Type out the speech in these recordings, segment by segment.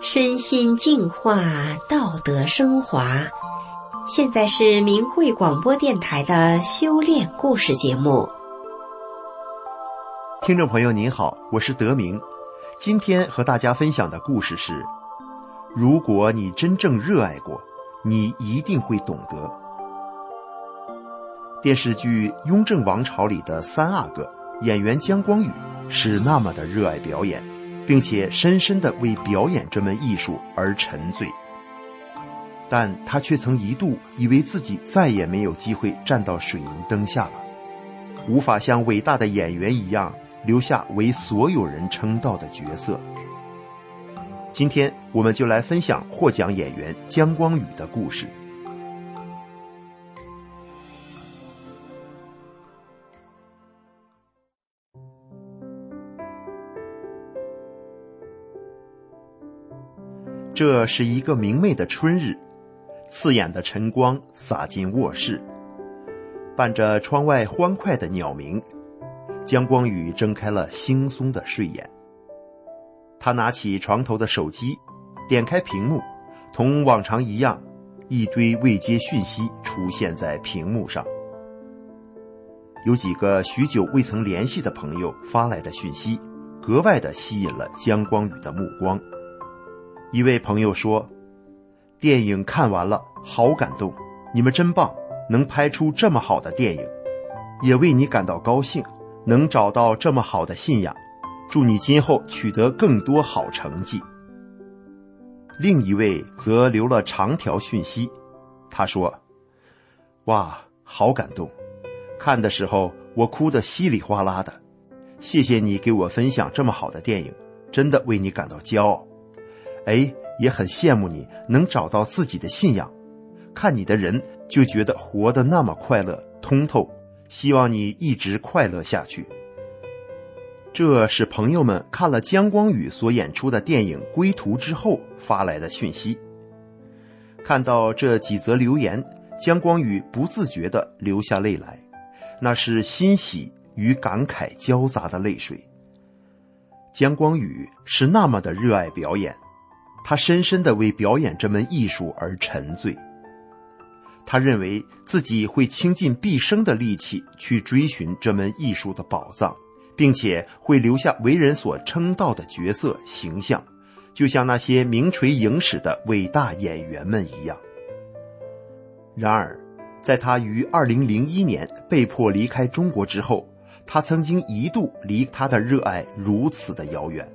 身心净化，道德升华。现在是明慧广播电台的修炼故事节目。听众朋友您好，我是德明。今天和大家分享的故事是：如果你真正热爱过，你一定会懂得。电视剧《雍正王朝》里的三阿哥演员姜光宇是那么的热爱表演，并且深深的为表演这门艺术而沉醉。但他却曾一度以为自己再也没有机会站到水银灯下了，无法像伟大的演员一样留下为所有人称道的角色。今天，我们就来分享获奖演员姜光宇的故事。这是一个明媚的春日，刺眼的晨光洒进卧室，伴着窗外欢快的鸟鸣，江光宇睁开了惺忪的睡眼。他拿起床头的手机，点开屏幕，同往常一样，一堆未接讯息出现在屏幕上。有几个许久未曾联系的朋友发来的讯息，格外的吸引了江光宇的目光。一位朋友说：“电影看完了，好感动，你们真棒，能拍出这么好的电影，也为你感到高兴，能找到这么好的信仰，祝你今后取得更多好成绩。”另一位则留了长条讯息，他说：“哇，好感动，看的时候我哭得稀里哗啦的，谢谢你给我分享这么好的电影，真的为你感到骄傲。”哎，也很羡慕你能找到自己的信仰，看你的人就觉得活得那么快乐通透，希望你一直快乐下去。这是朋友们看了姜光宇所演出的电影《归途》之后发来的讯息。看到这几则留言，姜光宇不自觉地流下泪来，那是欣喜与感慨交杂的泪水。姜光宇是那么的热爱表演。他深深的为表演这门艺术而沉醉。他认为自己会倾尽毕生的力气去追寻这门艺术的宝藏，并且会留下为人所称道的角色形象，就像那些名垂影史的伟大演员们一样。然而，在他于二零零一年被迫离开中国之后，他曾经一度离他的热爱如此的遥远。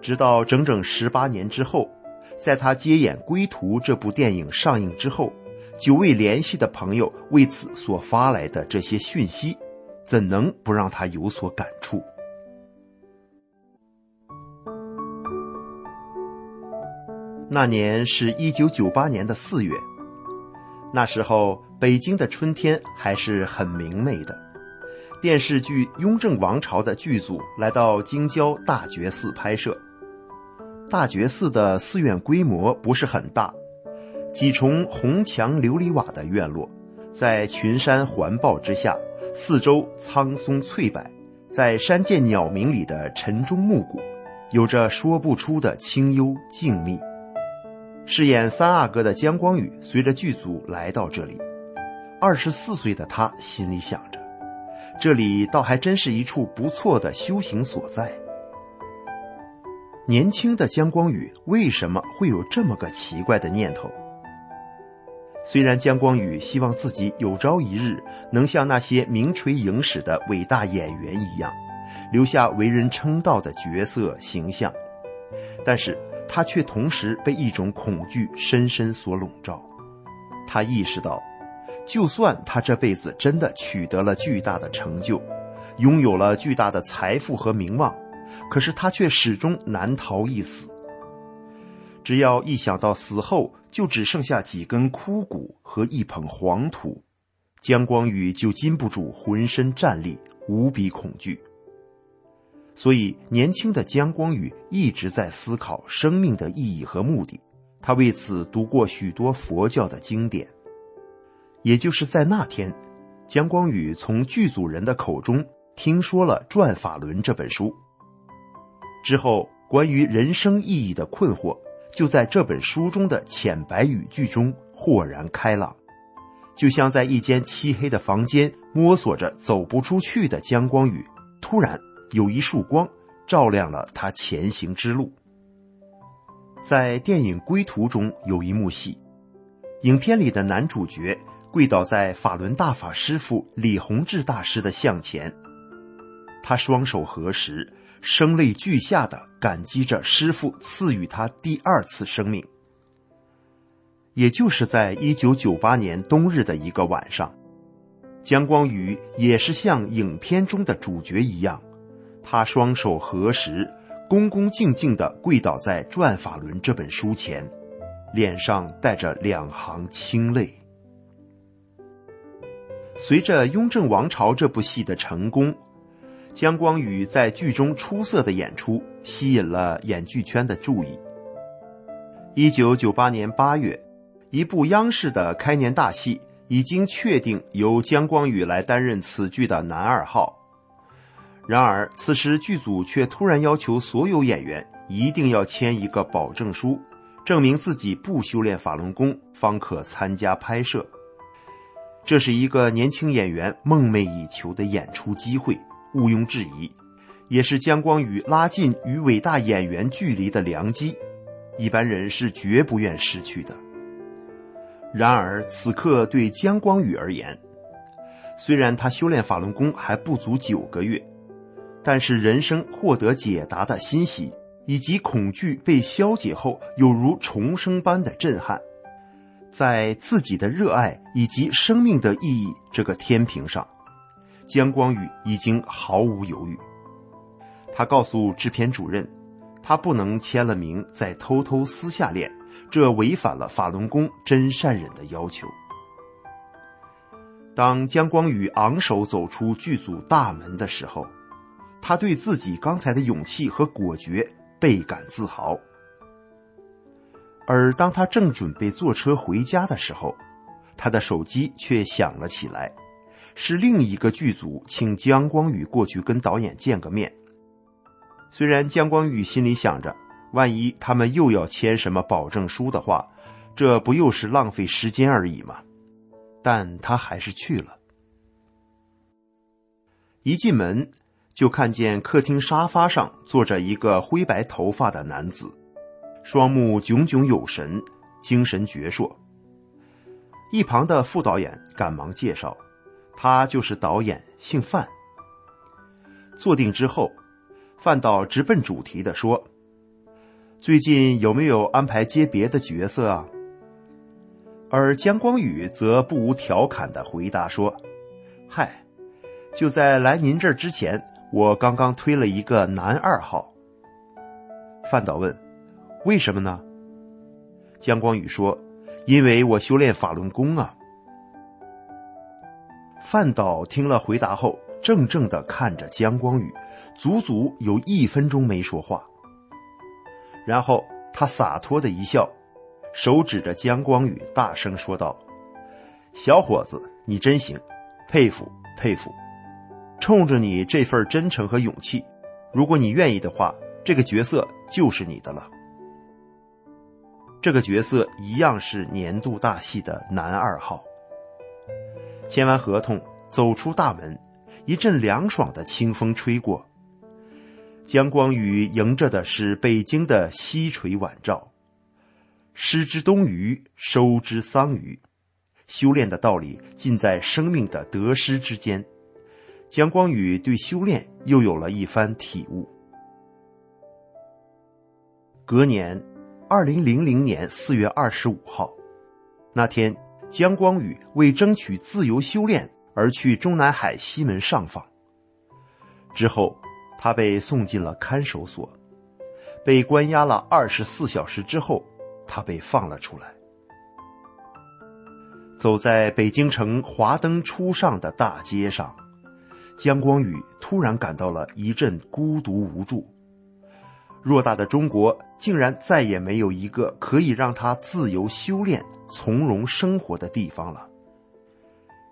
直到整整十八年之后，在他接演《归途》这部电影上映之后，久未联系的朋友为此所发来的这些讯息，怎能不让他有所感触？那年是一九九八年的四月，那时候北京的春天还是很明媚的。电视剧《雍正王朝》的剧组来到京郊大觉寺拍摄。大觉寺的寺院规模不是很大，几重红墙琉璃瓦的院落，在群山环抱之下，四周苍松翠柏，在山涧鸟鸣里的晨钟暮鼓，有着说不出的清幽静谧。饰演三阿哥的姜光宇随着剧组来到这里，二十四岁的他心里想着，这里倒还真是一处不错的修行所在。年轻的姜光宇为什么会有这么个奇怪的念头？虽然姜光宇希望自己有朝一日能像那些名垂影史的伟大演员一样，留下为人称道的角色形象，但是他却同时被一种恐惧深深所笼罩。他意识到，就算他这辈子真的取得了巨大的成就，拥有了巨大的财富和名望。可是他却始终难逃一死。只要一想到死后就只剩下几根枯骨和一捧黄土，姜光宇就禁不住浑身战栗，无比恐惧。所以，年轻的姜光宇一直在思考生命的意义和目的。他为此读过许多佛教的经典。也就是在那天，姜光宇从剧组人的口中听说了《转法轮》这本书。之后，关于人生意义的困惑就在这本书中的浅白语句中豁然开朗，就像在一间漆黑的房间摸索着走不出去的姜光宇，突然有一束光照亮了他前行之路。在电影《归途》中有一幕戏，影片里的男主角跪倒在法轮大法师父李洪志大师的像前，他双手合十。声泪俱下的感激着师傅赐予他第二次生命。也就是在一九九八年冬日的一个晚上，姜光宇也是像影片中的主角一样，他双手合十，恭恭敬敬地跪倒在《转法轮》这本书前，脸上带着两行清泪。随着《雍正王朝》这部戏的成功。姜光宇在剧中出色的演出吸引了演剧圈的注意。一九九八年八月，一部央视的开年大戏已经确定由姜光宇来担任此剧的男二号。然而，此时剧组却突然要求所有演员一定要签一个保证书，证明自己不修炼法轮功方可参加拍摄。这是一个年轻演员梦寐以求的演出机会。毋庸置疑，也是姜光宇拉近与伟大演员距离的良机，一般人是绝不愿失去的。然而此刻对姜光宇而言，虽然他修炼法轮功还不足九个月，但是人生获得解答的欣喜，以及恐惧被消解后有如重生般的震撼，在自己的热爱以及生命的意义这个天平上。姜光宇已经毫无犹豫，他告诉制片主任，他不能签了名再偷偷私下练，这违反了法轮功真善忍的要求。当姜光宇昂首走出剧组大门的时候，他对自己刚才的勇气和果决倍感自豪。而当他正准备坐车回家的时候，他的手机却响了起来。是另一个剧组请姜光宇过去跟导演见个面。虽然姜光宇心里想着，万一他们又要签什么保证书的话，这不又是浪费时间而已吗？但他还是去了。一进门，就看见客厅沙发上坐着一个灰白头发的男子，双目炯炯有神，精神矍铄。一旁的副导演赶忙介绍。他就是导演，姓范。坐定之后，范导直奔主题的说：“最近有没有安排接别的角色啊？”而姜光宇则不无调侃的回答说：“嗨，就在来您这儿之前，我刚刚推了一个男二号。”范导问：“为什么呢？”姜光宇说：“因为我修炼法轮功啊。”范导听了回答后，怔怔的看着姜光宇，足足有一分钟没说话。然后他洒脱的一笑，手指着姜光宇，大声说道：“小伙子，你真行，佩服佩服！冲着你这份真诚和勇气，如果你愿意的话，这个角色就是你的了。这个角色一样是年度大戏的男二号。”签完合同，走出大门，一阵凉爽的清风吹过。姜光宇迎着的是北京的西垂晚照。失之东隅，收之桑榆。修炼的道理尽在生命的得失之间。姜光宇对修炼又有了一番体悟。隔年，二零零零年四月二十五号，那天。姜光宇为争取自由修炼而去中南海西门上访，之后他被送进了看守所，被关押了二十四小时之后，他被放了出来。走在北京城华灯初上的大街上，姜光宇突然感到了一阵孤独无助。偌大的中国，竟然再也没有一个可以让他自由修炼。从容生活的地方了。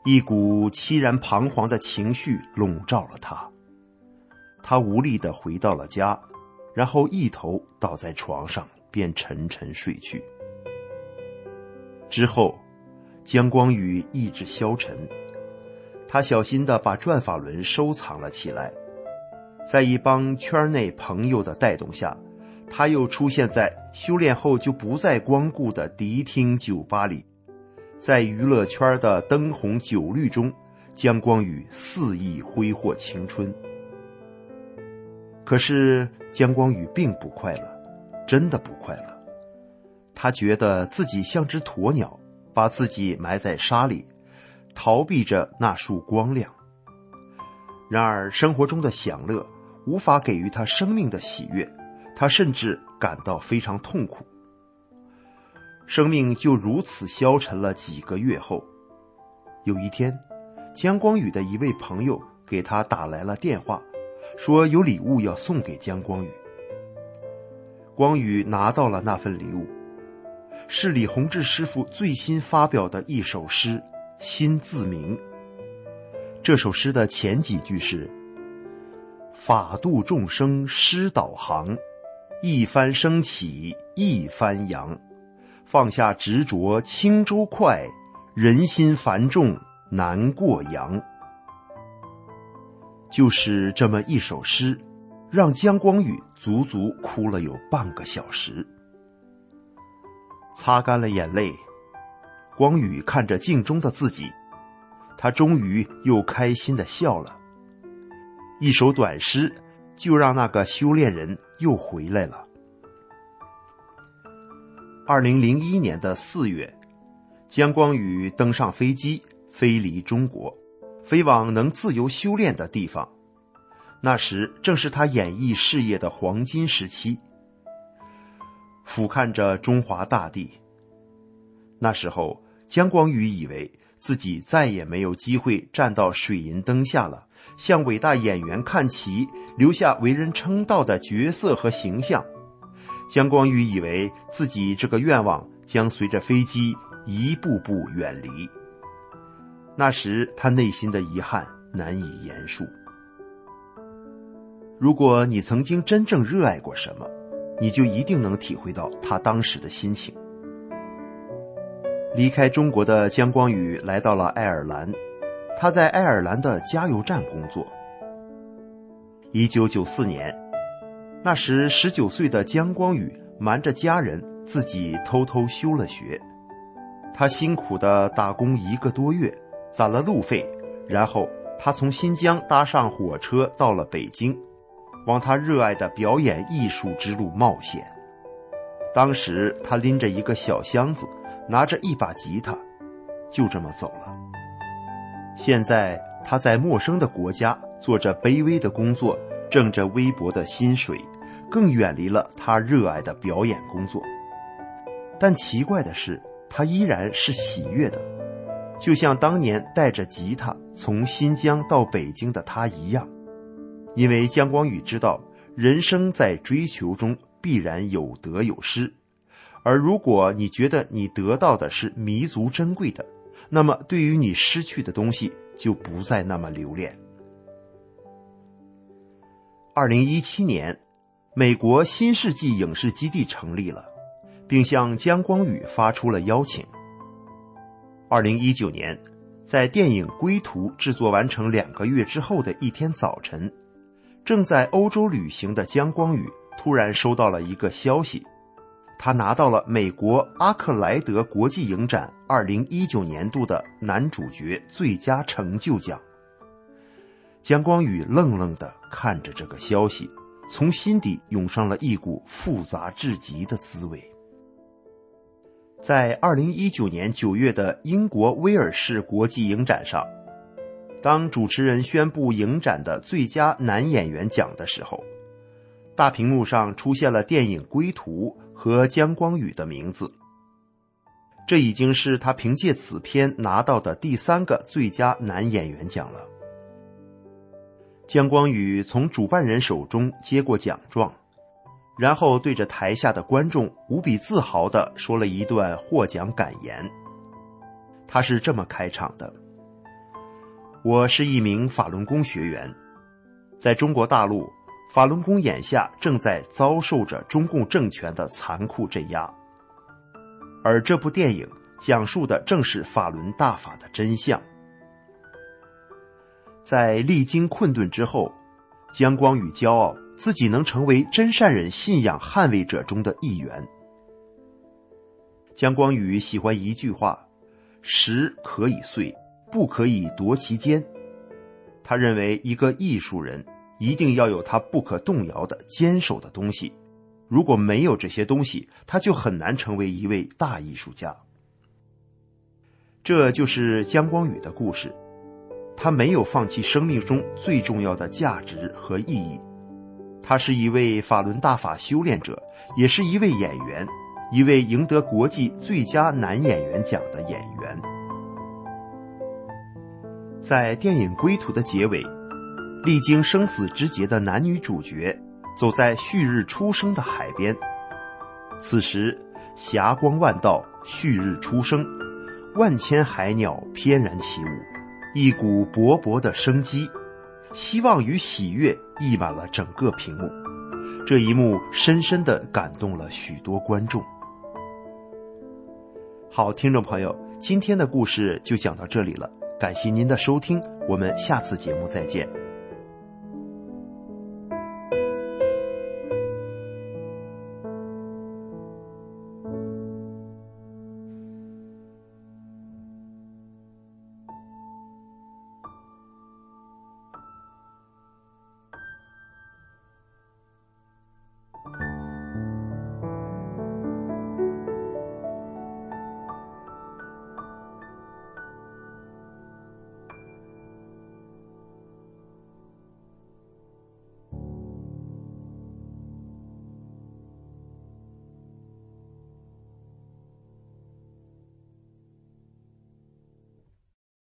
一股凄然彷徨的情绪笼罩了他，他无力的回到了家，然后一头倒在床上便沉沉睡去。之后，姜光宇意志消沉，他小心的把转法轮收藏了起来，在一帮圈内朋友的带动下，他又出现在修炼后就不再光顾的迪厅酒吧里，在娱乐圈的灯红酒绿中，姜光宇肆意挥霍青春。可是姜光宇并不快乐，真的不快乐。他觉得自己像只鸵鸟，把自己埋在沙里，逃避着那束光亮。然而，生活中的享乐无法给予他生命的喜悦，他甚至感到非常痛苦。生命就如此消沉了几个月后，有一天，姜光宇的一位朋友给他打来了电话，说有礼物要送给姜光宇。光宇拿到了那份礼物。是李洪志师傅最新发表的一首诗《心自明》。这首诗的前几句是：“法度众生师导航，一帆升起一帆扬，放下执着轻舟快，人心繁重难过洋。”就是这么一首诗，让姜光宇足足哭了有半个小时。擦干了眼泪，光宇看着镜中的自己，他终于又开心的笑了。一首短诗，就让那个修炼人又回来了。二零零一年的四月，姜光宇登上飞机，飞离中国，飞往能自由修炼的地方。那时正是他演艺事业的黄金时期。俯瞰着中华大地。那时候，姜光宇以为自己再也没有机会站到水银灯下了，向伟大演员看齐，留下为人称道的角色和形象。姜光宇以为自己这个愿望将随着飞机一步步远离。那时，他内心的遗憾难以言述。如果你曾经真正热爱过什么，你就一定能体会到他当时的心情。离开中国的姜光宇来到了爱尔兰，他在爱尔兰的加油站工作。一九九四年，那时十九岁的姜光宇瞒着家人，自己偷偷休了学。他辛苦的打工一个多月，攒了路费，然后他从新疆搭上火车到了北京。往他热爱的表演艺术之路冒险。当时他拎着一个小箱子，拿着一把吉他，就这么走了。现在他在陌生的国家做着卑微的工作，挣着微薄的薪水，更远离了他热爱的表演工作。但奇怪的是，他依然是喜悦的，就像当年带着吉他从新疆到北京的他一样。因为姜光宇知道，人生在追求中必然有得有失，而如果你觉得你得到的是弥足珍贵的，那么对于你失去的东西就不再那么留恋。二零一七年，美国新世纪影视基地成立了，并向姜光宇发出了邀请。二零一九年，在电影《归途》制作完成两个月之后的一天早晨。正在欧洲旅行的姜光宇突然收到了一个消息，他拿到了美国阿克莱德国际影展二零一九年度的男主角最佳成就奖。姜光宇愣愣的看着这个消息，从心底涌上了一股复杂至极的滋味。在二零一九年九月的英国威尔士国际影展上。当主持人宣布影展的最佳男演员奖的时候，大屏幕上出现了电影《归途》和姜光宇的名字。这已经是他凭借此片拿到的第三个最佳男演员奖了。姜光宇从主办人手中接过奖状，然后对着台下的观众无比自豪地说了一段获奖感言。他是这么开场的。我是一名法轮功学员，在中国大陆，法轮功眼下正在遭受着中共政权的残酷镇压，而这部电影讲述的正是法轮大法的真相。在历经困顿之后，姜光宇骄傲自己能成为真善人信仰捍卫者中的一员。姜光宇喜欢一句话：“石可以碎，不可以夺其坚。”他认为一个艺术人。一定要有他不可动摇的坚守的东西，如果没有这些东西，他就很难成为一位大艺术家。这就是姜光宇的故事，他没有放弃生命中最重要的价值和意义。他是一位法轮大法修炼者，也是一位演员，一位赢得国际最佳男演员奖的演员。在电影《归途》的结尾。历经生死之劫的男女主角，走在旭日初升的海边。此时，霞光万道，旭日初升，万千海鸟翩然起舞，一股勃勃的生机、希望与喜悦溢满了整个屏幕。这一幕深深的感动了许多观众。好，听众朋友，今天的故事就讲到这里了，感谢您的收听，我们下次节目再见。